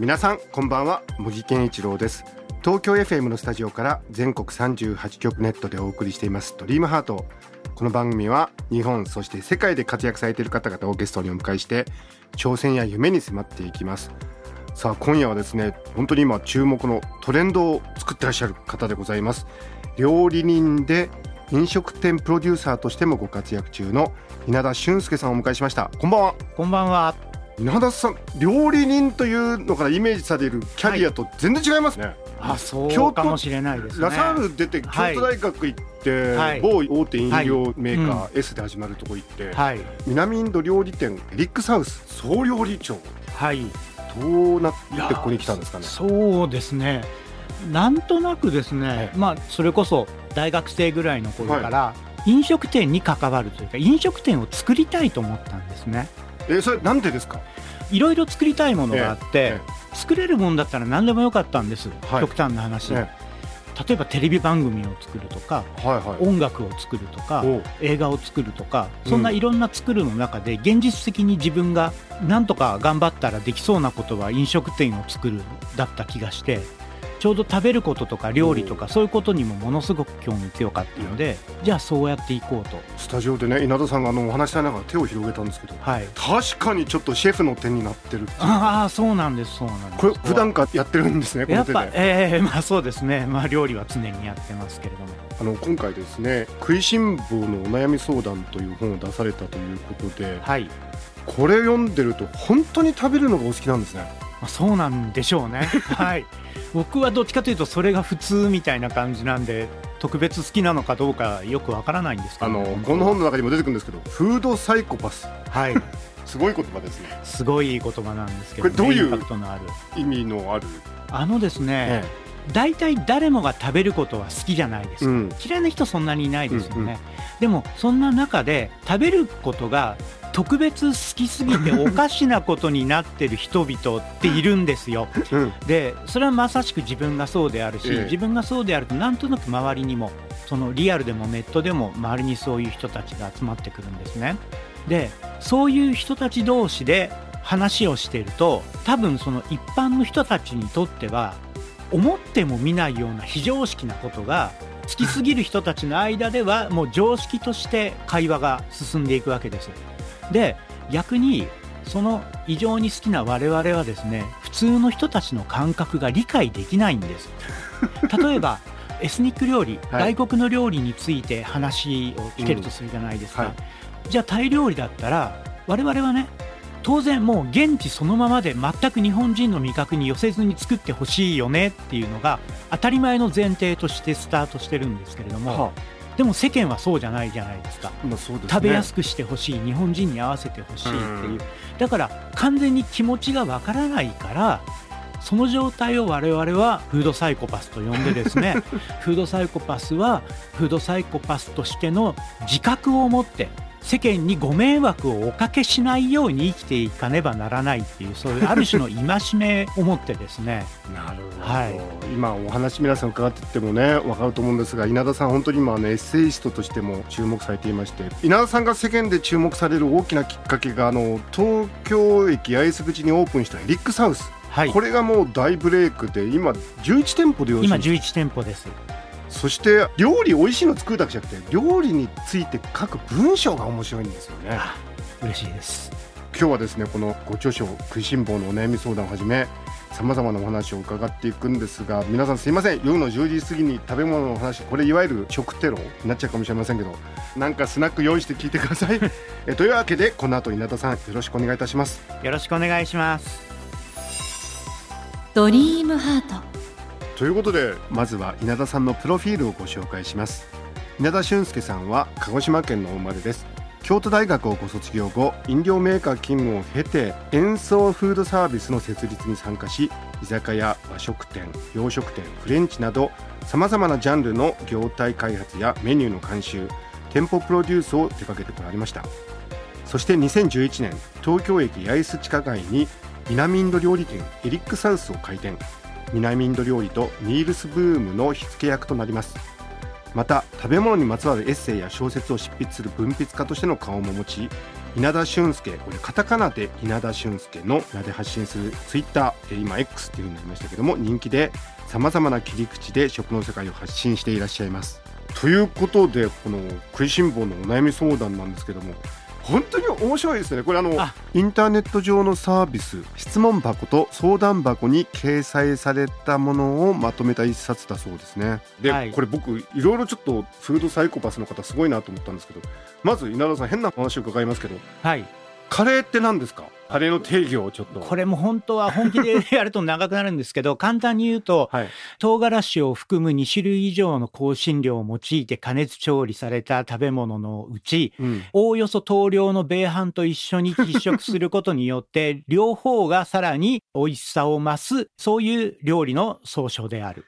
皆さんこんばんは。茂木健一郎です。東京 FM のスタジオから全国38局ネットでお送りしています。ドリームハート。この番組は日本そして世界で活躍されている方々をゲストにお迎えして挑戦や夢に迫っていきます。さあ今夜はですね本当に今注目のトレンドを作ってらっしゃる方でございます。料理人で飲食店プロデューサーとしてもご活躍中の稲田俊介さんをお迎えしました。こんばんは。こんばんは。稲田さん料理人というのからイメージされるキャリアと全然違いますね、あ、そ京都うかもしれないですね。ラサール出て京はい都大学行って、はい某大手飲料メーカはー S で始まるとこ行って、はい。南インド料理店エリックサウス総料理長。はい。どうなってここに来たんですかね。そうですね。なんとなくですね、まあそれこそ大学生ぐらいの頃から、飲食店に関わるというか飲食店を作りたいと思ったんですね。えそれなんでですか？いろいろ作りたいものがあって、え作れるもんだったら何でもよかったんです。はい。極端な話、え例えばテレビ番組を作るとか、はいはい。音楽を作るとか、映画を作るとかうん。そんないろんな作るの中で現実的に自分がなんとか頑張ったらできそうなことは飲食店を作るだった気がしてちょうど食べることとか料理とかそういうことにもものすごく興味強かったのでじゃあそうやっていこうと。スタジオでね稲田さんがあのお話しされながら手を広げたんですけどはい。確かにちょっとシェフの手になってるああそうなんですそうなんです。これ普段からやってるんですねこやっぱの手で。ええまあそうですね。まあ料理は常にやってますけれども。あの今回ですね「食いしん坊のお悩み相談」という本を出されたということではい。これ読んでると本当に食べるのがお好きなんですねまあ、そうなんでしょうね。はい。僕はどっちかというとそれが普通みたいな感じなんで特別好きなのかどうかよくわからないんですけあのどね、この本の中にも出てくるんですけどフードサイコパスはい。すごい言葉ですねすごい言葉なんですけど、これどういうインパクトのある。意味のある、あのですね、え大体誰もが食べることは好きじゃないですか。うん嫌いな人そんなにいないですよね。うんうんでもそんな中で食べることが特別好きすぎておかしなことになってる人々っているんですよ。うんでそれはまさしく自分がそうであるし、ええ自分がそうであるとなんとなく周りにもそのリアルでもネットでも周りにそういう人たちが集まってくるんですね。でそういう人たち同士で話をしていると多分その一般の人たちにとっては思っても見ないような非常識なことが好きすぎる人たちの間ではもう常識として会話が進んでいくわけです。で逆にその異常に好きな我々はですね普通の人たちの感覚が理解できないんです。例えばエスニック料理、はい。外国の料理について話を聞けるとするじゃないですか、うんはじゃあタイ料理だったら我々はね当然もう現地そのままで全く日本人の味覚に寄せずに作ってほしいよねっていうのが当たり前の前提としてスタートしてるんですけれども、はでも世間はそうじゃないじゃないですか。まあそうですね。食べやすくしてほしい日本人に合わせてほしいっていう。うん。だから完全に気持ちがわからないからその状態を我々はフードサイコパスと呼んでですね フードサイコパスはフードサイコパスとしての自覚を持って世間にご迷惑をおかけしないように生きていかねばならないっていうそういうある種の戒めを持ってですね。なるほど、はい。今お話皆さん伺ってってもね分かると思うんですが稲田さん本当に今あのエッセイストとしても注目されていまして稲田さんが世間で注目される大きなきっかけがあの東京駅八重洲口にオープンしたエリックサウス、はい。これがもう大ブレイクで今11店舗でよろしい今ですか？11店舗ですそして料理美味しいの作るだけじゃなくて料理について書く文章が面白いんですよね。あ嬉しいです。今日はですねこのご著書「食いしん坊のお悩み相談」をはじめさまざまなお話を伺っていくんですが皆さんすいません。夜の10時過ぎに食べ物の話これいわゆる食テロになっちゃうかもしれませんけどなんかスナック用意して聞いてください。えというわけでこの後稲田さんよろしくお願いいたします。よろしくお願いします。ドリームハートということでまずは稲田さんのプロフィールをご紹介します。稲田俊介さんは鹿児島県のお生まれです。京都大学をご卒業後飲料メーカー勤務を経て演奏フードサービスの設立に参加し居酒屋和食店洋食店フレンチなどさまざまなジャンルの業態開発やメニューの監修店舗プロデュースを手掛けてこられました。そして2011年東京駅八重洲地下街に南インド料理店エリックサウスを開店。南インド料理とミールスブームの火付け役となります。また食べ物にまつわるエッセイや小説を執筆する文筆家としての顔も持ち稲田俊介これカタカナで稲田俊介の名で発信するツイッター今 X っていう風になりましたけども人気でさまざまな切り口で食の世界を発信していらっしゃいます。ということでこの食いしん坊のお悩み相談なんですけども本当に面白いですね。これあのあ。インターネット上のサービス質問箱と相談箱に掲載されたものをまとめた一冊だそうですね。で、はい。これ僕いろいろちょっとフードサイコパスの方すごいなと思ったんですけどまず稲田さん変な話を伺いますけどはい。カレーって何ですか？カレーの定義をちょっとこれも本当は本気でやると長くなるんですけど 簡単に言うとはい唐辛子を含む2種類以上の香辛料を用いて加熱調理された食べ物のうちうんおおよそ等量の米飯と一緒に喫食することによって 両方がさらに美味しさを増すそういう料理の総称である。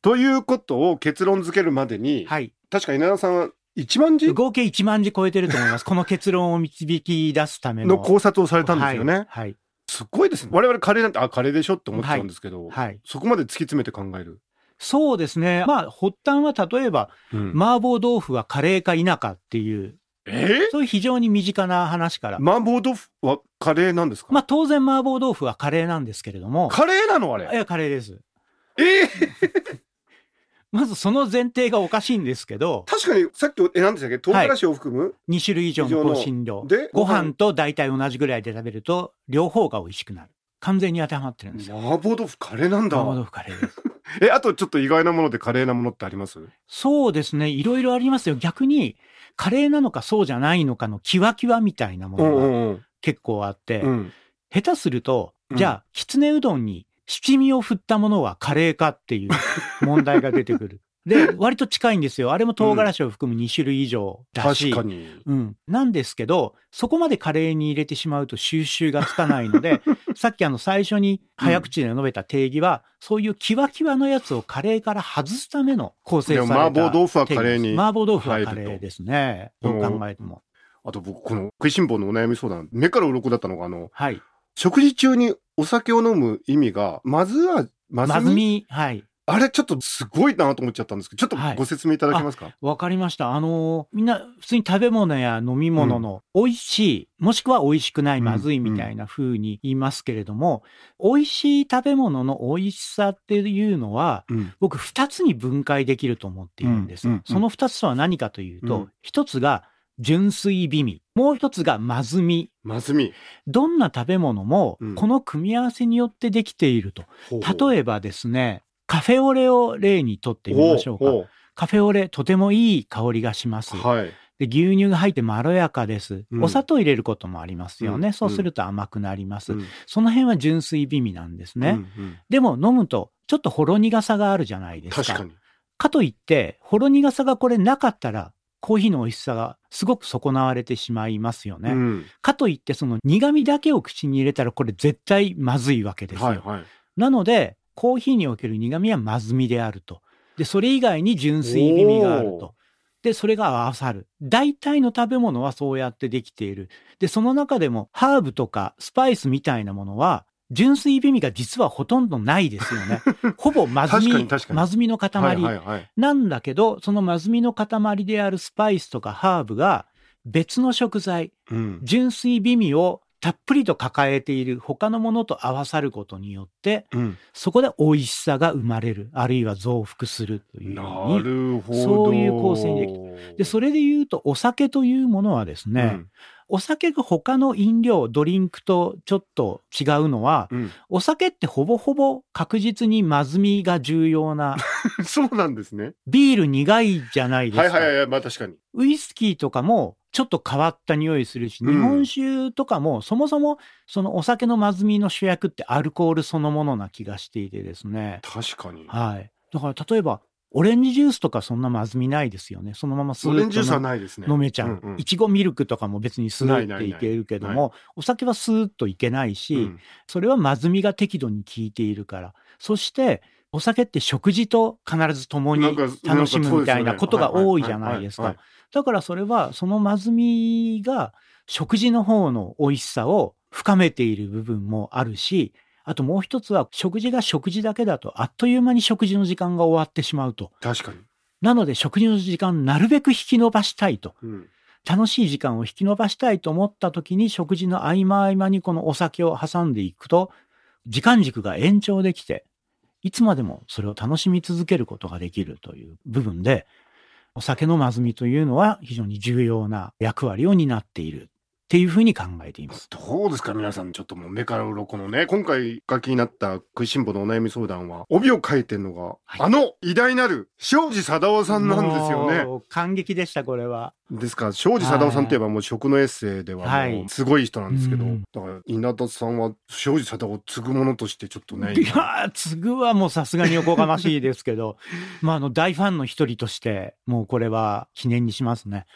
ということを結論付けるまでに、はい。確か稲田さんは1万字？合計1万字超えてると思います。この結論を導き出すための。の考察をされたんですよね、はい。はい。すごいですね我々カレーなんてあカレーでしょって思っちゃうんですけど、はいそこまで突き詰めて考える、そうですね。まあ、発端は例えば、うん麻婆豆腐はカレーか否かっていう、え？そういう非常に身近な話から。ー、麻婆豆腐はカレーなんですか、まあ、当然麻婆豆腐はカレーなんですけれども。カレーなの？あれいや、カレーです。えー、まずその前提がおかしいんですけど、確かにさっきえ何でしたっけ？唐辛子を含む、2種類以上の香辛料。でご飯と大体同じぐらいで食べると、両方が美味しくなる。完全に当てはまってるんですよ。麻婆豆腐カレーなんだ麻婆豆腐カレーです。えあとちょっと意外なものでカレーなものってあります？そうですね。いろいろありますよ。逆に、カレーなのかそうじゃないのかのキワキワみたいなもうんうのがんうん結構あって、うん下手すると、うんじゃあ、きつねうどんに七味を振ったものはカレーかっていう 問題が出てくる。で、割と近いんですよ。あれも唐辛子を含む2種類以上だし。確かにうん。なんですけど、そこまでカレーに入れてしまうと収集がつかないので、さっきあの最初に早口で述べた定義は、そういうキワキワのやつをカレーから外すための構成された麻婆豆腐はカレーに麻婆豆腐はカレーですね。どう考えても。あと僕この食いしん坊のお悩み相談目から鱗だったのがあのはい。食事中にお酒を飲む意味がまずはまずまずみ、はい。あれちょっとすごいなと思っちゃったんですけどちょっはい。とご説明いただけますか、わかりました。あのーみんな普通に食べ物や飲み物の美味しい、もしくは美味しくない、うんまずいみたいな風に言いますけれども、美味しい食べ物の美味しさっていうのは、うん。僕二つに分解できると思っているんです。うんうんうん。その二つとは何かというと、うん。一つが純粋美味、もう一つがまずみ。まずみどんな食べ物もうんこの組み合わせによってできていると。え例えばですね、カフェオレを例にとってみましょうか。ほカフェオレとてもいい香りがします。うはいで牛乳が入ってまろやかです、うんお砂糖入れることもありますよね。うんそうすると甘くなります、うんその辺は純粋美味なんですね。うんうんでも飲むとちょっとほろ苦さがあるじゃないですか。確かにかといって、ほろ苦さがこれなかったら、コーヒーの美味しさがすごく損なわれてしまいますよね。うんかといって、その苦味だけを口に入れたらこれ絶対まずいわけですよ。はいはいなので、コーヒーにおける苦味はまずみであると。で、それ以外に純粋美味があると。で、それが合わさる。大体の食べ物はそうやってできている。で、その中でもハーブとかスパイスみたいなものは、純粋美味が実はほとんどないですよね。ほぼまずみまずみの塊。はいはいはいなんだけど、そのまずみの塊であるスパイスとかハーブが別の食材、うん純粋美味をたっぷりと抱えている他のものと合わさることによって、うん。そこで美味しさが生まれる、あるいは増幅するというよなうに。るほどそういう構成にできで、それで言うと、お酒というものはですね、うん。お酒が他の飲料、ドリンクとちょっと違うのは、うん。お酒ってほぼほぼ確実にまずみが重要な、そうなんですね。ビール苦いじゃないですか。はいはいはいまあ確かに。ウイスキーとかもちょっと変わった匂いするし、うん日本酒とかもそもそもそのお酒のまずみの主役ってアルコールそのものな気がしていてですね。確かにはい。だから例えばオレンジジュースとかそんなまずみないですよね。そのままスーッとオレンジジュースはないですね。飲めちゃう。いちごミルクとかも別にスーッていけるけども、お酒はスーッといけないし、うんそれはまずみが適度に効いているから。そして、お酒って食事と必ず共に楽しむみたいなことが多いじゃはないですか。だからそれは、そのまずみが食事の方の美味しさを深めている部分もあるし、あともう一つは食事が食事だけだとあっという間に食事の時間が終わってしまうと。確かに。なので食事の時間なるべく引き延ばしたいと。うん楽しい時間を引き延ばしたいと思った時に食事の合間合間にこのお酒を挟んでいくと時間軸が延長できていつまでもそれを楽しみ続けることができるという部分でお酒のまずみというのは非常に重要な役割を担っている。っていうふうに考えています。どうですか皆さんちょっともう目から鱗のね今回書きになった食いしん坊のお悩み相談は帯を書いてるのが、はいあの偉大なる庄司貞夫さんなんですよね。感激でしたこれは。ですか？ら庄司貞夫さんといえばもう食のエッセイでははいもうすごい人なんですけど、うんだから稲田さんは庄司貞夫を継ぐものとしてちょっとねいやー、継ぐはもうさすがにおこがましいですけど、まあ、あの、大ファンの一人として、もうこれは記念にしますね。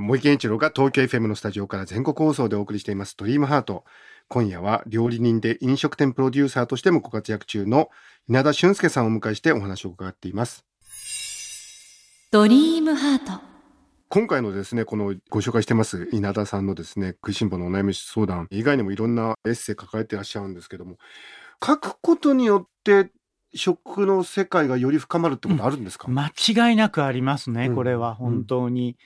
森健一郎が東京 FM のスタジオから全国放送でお送りしています「ドリームハート。今夜は料理人で飲食店プロデューサーとしてもご活躍中の稲田俊介さんをお迎えしてお話を伺っています。ドリームハート。今回のですねこのご紹介してます稲田さんのですね食いしん坊のお悩み相談。以外にもいろんなエッセイ書かれてらっしゃるんですけども書くことによって食の世界がより深まるってことあるんですか、間違いなくありますね、うん。これは。本当に。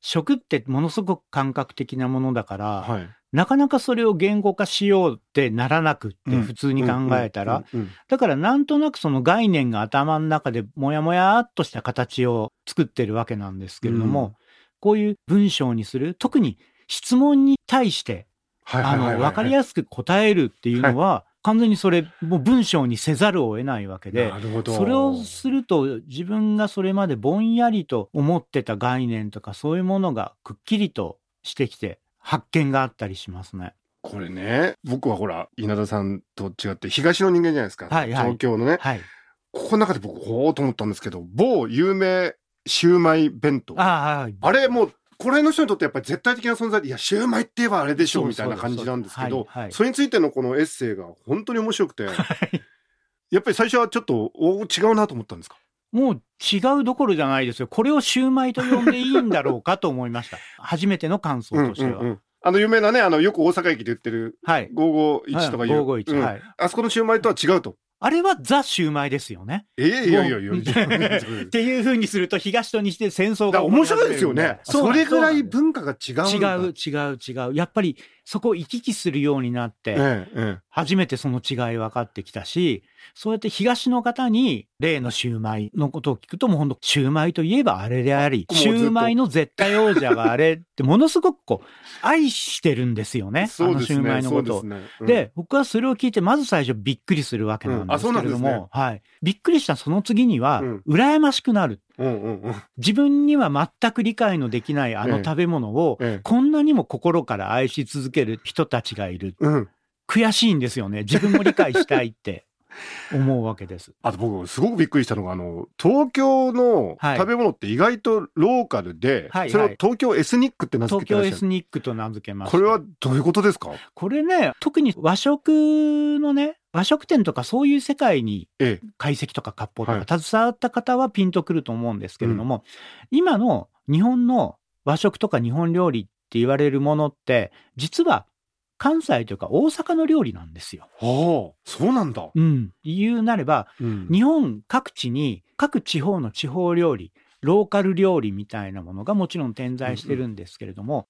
食ってものすごく感覚的なものだから、はい。なかなかそれを言語化しようってならなくって、うん。普通に考えたら、うん。うん。だからなんとなくその概念が頭の中でもやもやっとした形を作ってるわけなんですけれども、うん。こういう文章にする、特に質問に対して、あの、はいはいはいはい。わかりやすく答えるっていうのは、完全にそれ、もう文章にせざるを得ないわけでな、るほど。それをすると自分がそれまでぼんやりと思ってた概念とかそういうものがくっきりとしてきて発見があったりしますね。これね僕はほら稲田さんと違って東の人間じゃないですか、はいはい。東京のね。はい。ここの中で僕ほうと思ったんですけど某有名シューマイ弁当。ああ、はい。あれもうこの辺の人にとってやっぱり絶対的な存在でいやシューマイって言えばあれでしょそうみたいな感じなんですけどそれについてのこのエッセイが本当に面白くてやっぱり最初はちょっとお違うなと思ったんですか？もう違うどころじゃないですよ。これをシューマイと呼んでいいんだろうかと思いました。初めての感想としては。うんうんうんあの有名なねあのよく大阪駅で売ってるはい。551とかいう、はい551うんはい。あそこのシューマイとは違うとあれはザ・シューマイですよね。ええいやいやいやっていう風にすると東と西で戦争が面白いですよね。それぐらい文化が違う。違う違う違う。やっぱりそこを行き来するようになって、初めてその違い分かってきたし、そうやって東の方に例のシューマイのことを聞くともう本当シューマイといえばあれであり、シューマイの絶対王者があれって ものすごくこう愛してるんですよえね。あのシューマね。イのことをで僕はそれを聞いて、まず最初びっくりするわけなんですけれども、はい。びっくりしたその次にはうん、羨ましくなる。うんうんうん。自分には全く理解のできないあのええ食べ物を、ええこんなにも心から愛し続ける人たちがいる。うん。悔しいんですよね。自分も理解したいって 思うわけです。あと僕すごくびっくりしたのがあの東京のはい食べ物って意外とローカルで、はいはいそれを東京エスニックって名付東京エスけてらっしゃる。ニックと名付けました。これはどういうことですか？これね、特に和食のね、和食店とかそういう世界にええ。解析とか割烹はいとか携わった方はピンとくると思うんですけれども、今の日本の和食とか日本料理って言われるものって、実は関西というか大阪の料理なんですよ。ああ、そうなんだ。うん。言うなれば、うん日本各地に各地方の地方料理、ローカル料理みたいなものがもちろん点在してるんですけれども、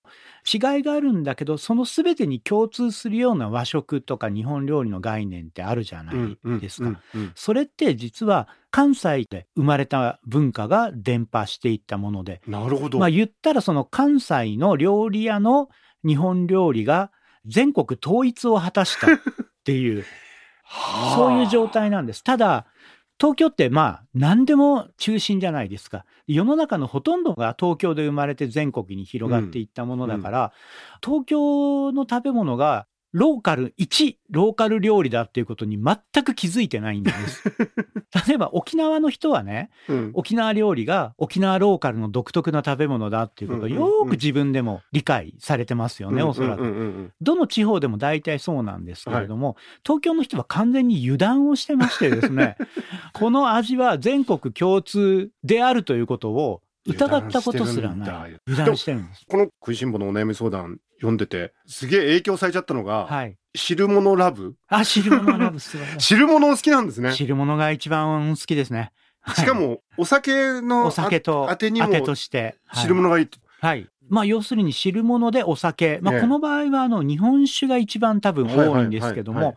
違いがあるんだけど、その全てに共通するような和食とか日本料理の概念ってあるじゃないですか。うんうんうんそれって実は関西で生まれた文化が伝播していったもので、なるほど。まあ言ったらその関西の料理屋の日本料理が全国統一を果たしたっていう、はあそういう状態なんです。ただ、東京ってまあ何でも中心じゃないですか。世の中のほとんどが東京で生まれて全国に広がっていったものだから、東京の食べ物がローカル、一ローカル料理だっていうことに全く気づいてないんです。例えば沖縄の人はね、うん沖縄料理が沖縄ローカルの独特な食べ物だっていうことをよーく自分でも理解されてますよね、おそらく。うんうんうんうんどの地方でも大体そうなんですけれども、東京の人は完全に油断をしてましてですね、この味は全国共通であるということを疑ったことすらない。油油断してるんです。この食いしん坊のお悩み相談読んでてすげえ影響されちゃったのが、はい。汁物ラブあ、汁物ラブ素晴らし汁物好きなんですねい。汁物が一番好きですね。はいしかもお酒のお酒とあ当てにもとして。はい汁物がいいって、はい。まあ要するに汁物でお酒。まええあこの場合はあの日本酒が一番多分多いんですけども、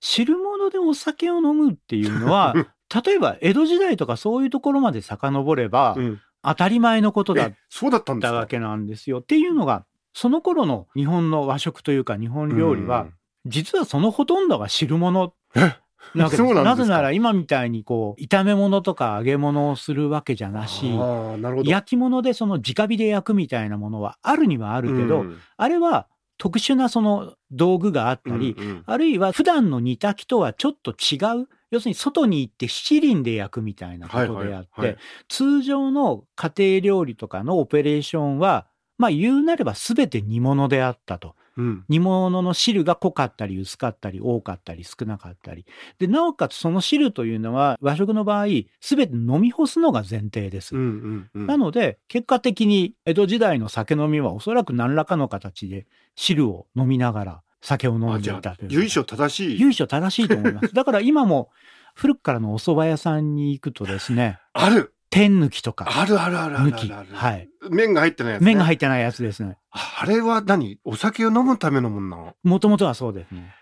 汁物でお酒を飲むっていうのは、例えば江戸時代とかそういうところまで遡ればうん当たり前のことだっえそうだったんですかたわけなんですよ。っていうのが、その頃の日本の和食というか日本料理は、実はそのほとんどが汁物。え？なわけです。なんですか？なぜなら今みたいにこう、炒め物とか揚げ物をするわけじゃなし、な焼き物でその直火で焼くみたいなものはあるにはあるけど、うん。あれは特殊なその道具があったり、うんうん。あるいは普段の煮炊きとはちょっと違う、要するに外に行って七輪で焼くみたいなことであって、はいはいはい。通常の家庭料理とかのオペレーションは、まあ言うなれば全て煮物であったと。うん煮物の汁が濃かったり薄かったり多かったり少なかったり。で、なおかつその汁というのは和食の場合、全て飲み干すのが前提です。うんうんうんなので、結果的に江戸時代の酒飲みはおそらく何らかの形で汁を飲みながら酒を飲んでいたという。由緒正しい由緒正しいと思います。だから今も古くからのお蕎麦屋さんに行くとですね、ある天抜きとか、あるあるあるある抜き、あるはい。麺が入ってないやつ、ね、麺が入ってないやつですね。あれは何？お酒を飲むためのもんなの？もともとはそうで。すね。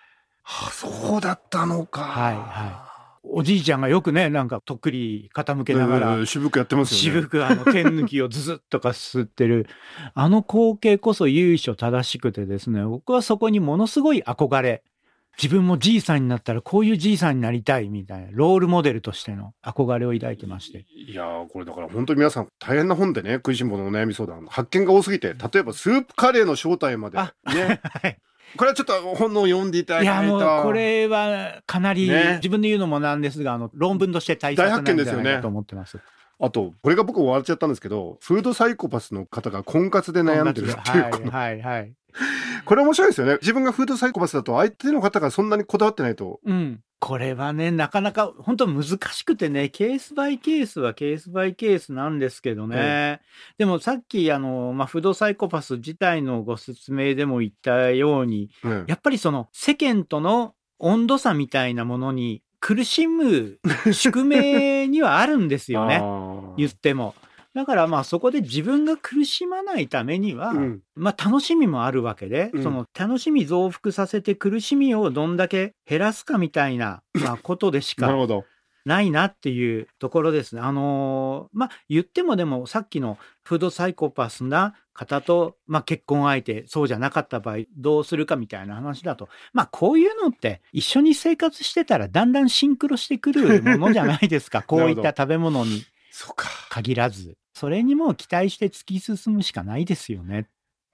あそうだったのか。はいはおじいちゃんがよくね、なんかとっくり傾けながら、うん渋くやってますよね。渋くあの天抜きをズズッとか吸ってる、あの光景こそ由緒正しくてですね、僕はそこにものすごい憧れ、自分もじいさんになったらこういうじいさんになりたいみたいな、ロールモデルとしての憧れを抱いてまして。いやーこれだから本当に皆さん大変な本でね食いしん坊のお悩み相談発見が多すぎて例えばスープカレーの正体まであね はい。これはちょっと本を読んでいただいやきないともうこれはかなりね自分で言うのもなんですが、あの論文として大切なんじゃないかと思ってます。あとこれが僕笑っちゃったんですけどフードサイコパスの方が婚活で悩んでるっていうはいはいはい。これ面白いですよね自分がフードサイコパスだと相手の方がそんなにこだわってないとうん。これはね、なかなか本当難しくてね、ケースバイケースはケースバイケースなんですけどね。でもさっき、あの、まあ、フードサイコパス自体のご説明でも言ったように、うんやっぱりその世間との温度差みたいなものに苦しむ宿命にはあるんですよあね。ー言っても。だからまあそこで自分が苦しまないためには、うんまあ楽しみもあるわけで、うんその楽しみ増幅させて苦しみをどんだけ減らすかみたいな、まあことでしかないなっていうところですね。あのーまあ言ってもでもさっきのフードサイコパスな方と、まあ結婚相手、そうじゃなかった場合どうするかみたいな話だと、まあこういうのって一緒に生活してたらだんだんシンクロしてくるものじゃないですか。こういった食べ物に限らず。それにも期待して突き進むしかないですよね。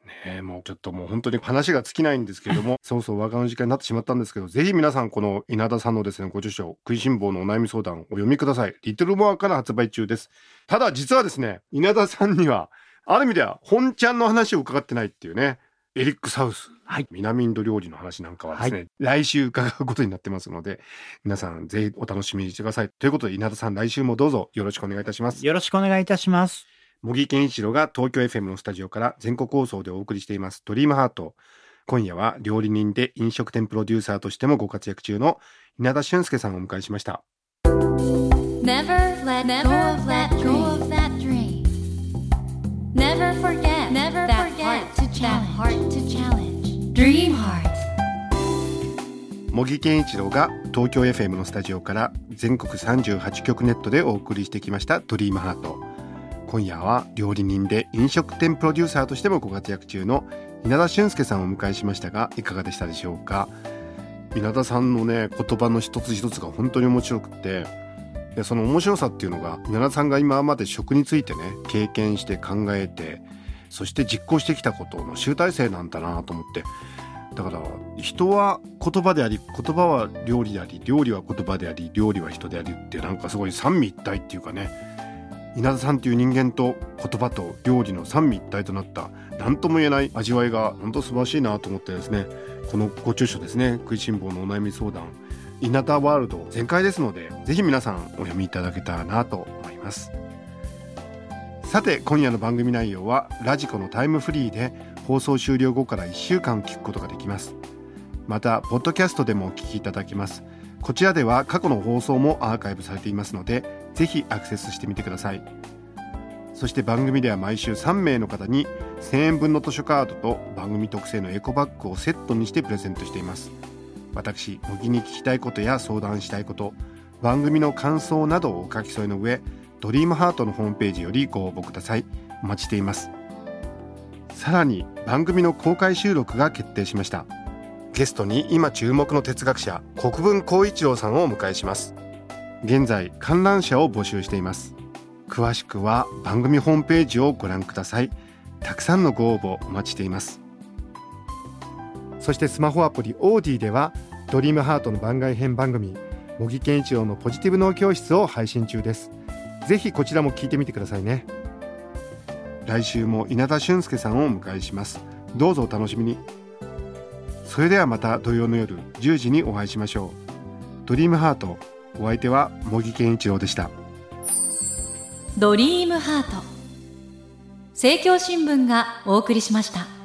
ねえもうちょっともう本当に話が尽きないんですけれども そうそうお別れの時間になってしまったんですけどぜひ皆さんこの稲田さんのですねご著書食いしん坊のお悩み相談をお読みくださいリトルモアから発売中ですただ実はですね稲田さんにはある意味では本ちゃんの話を伺ってないっていうねエリック・サウス、はい。南インド料理の話なんかはですね、来週伺うことになってますので皆さんぜひお楽しみにしてください。ということで稲田さん来週もどうぞよろしくお願いいたします。よろしくお願いいたします。茂木健一郎が東京 FM のスタジオから全国放送でお送りしていますドリームハート。今夜は料理人で飲食店プロデューサーとしてもご活躍中の稲田俊介さんをお迎えしました。Never let go of that dream. Never forget Never challenge. That heart to challenge. Dream heart. 茂木健一郎が東京 FM のスタジオから全国38局ネットでお送りしてきましたドリームハート今夜は料理人で飲食店プロデューサーとしてもご活躍中の稲田俊介さんをお迎えしましたがいかがでしたでしょうか？稲田さんのね言葉の一つ一つが本当に面白くってでその面白さっていうのが稲田さんが今まで食についてね経験して考えてそして実行してきたことの集大成なんだなと思って。だから人は言葉であり言葉は料理であり料理は言葉であり料理は人でありってなんかすごい三位一体っていうかね。稲田さんという人間と言葉と料理の三位一体となった何とも言えない味わいが本当素晴らしいなと思ってですね。このご著書ですね。食いしん坊のお悩み相談。稲田ワールド全開ですのでぜひ皆さんお読みいただけたらなと思います。さて今夜の番組内容はラジコのタイムフリーで放送終了後から1週間聞くことができます。またポッドキャストでもお聞きいただけます。こちらでは過去の放送もアーカイブされていますのでぜひアクセスしてみてください。そして番組では毎週3名の方に1000円分の図書カードと番組特製のエコバッグをセットにしてプレゼントしています。私茂木に聞きたいことや相談したいこと番組の感想などをお書き添えの上ドリームハートのホームページよりご応募ください。お待ちしています。さらに番組の公開収録が決定しました。ゲストに今注目の哲学者国分光一郎さんをお迎えします。現在観覧車を募集しています。詳しくは番組ホームページをご覧ください。たくさんのご応募お待ちしています。そしてスマホアプリオーディではドリームハートの番外編番組茂木健一郎のポジティブ脳教室を配信中です。ぜひこちらも聞いてみてくださいね。来週も稲田俊介さんをお迎えします。どうぞお楽しみに。それではまた土曜の夜10時にお会いしましょう。ドリームハート。お相手は茂木健一郎でした。ドリームハート。政教新聞がお送りしました。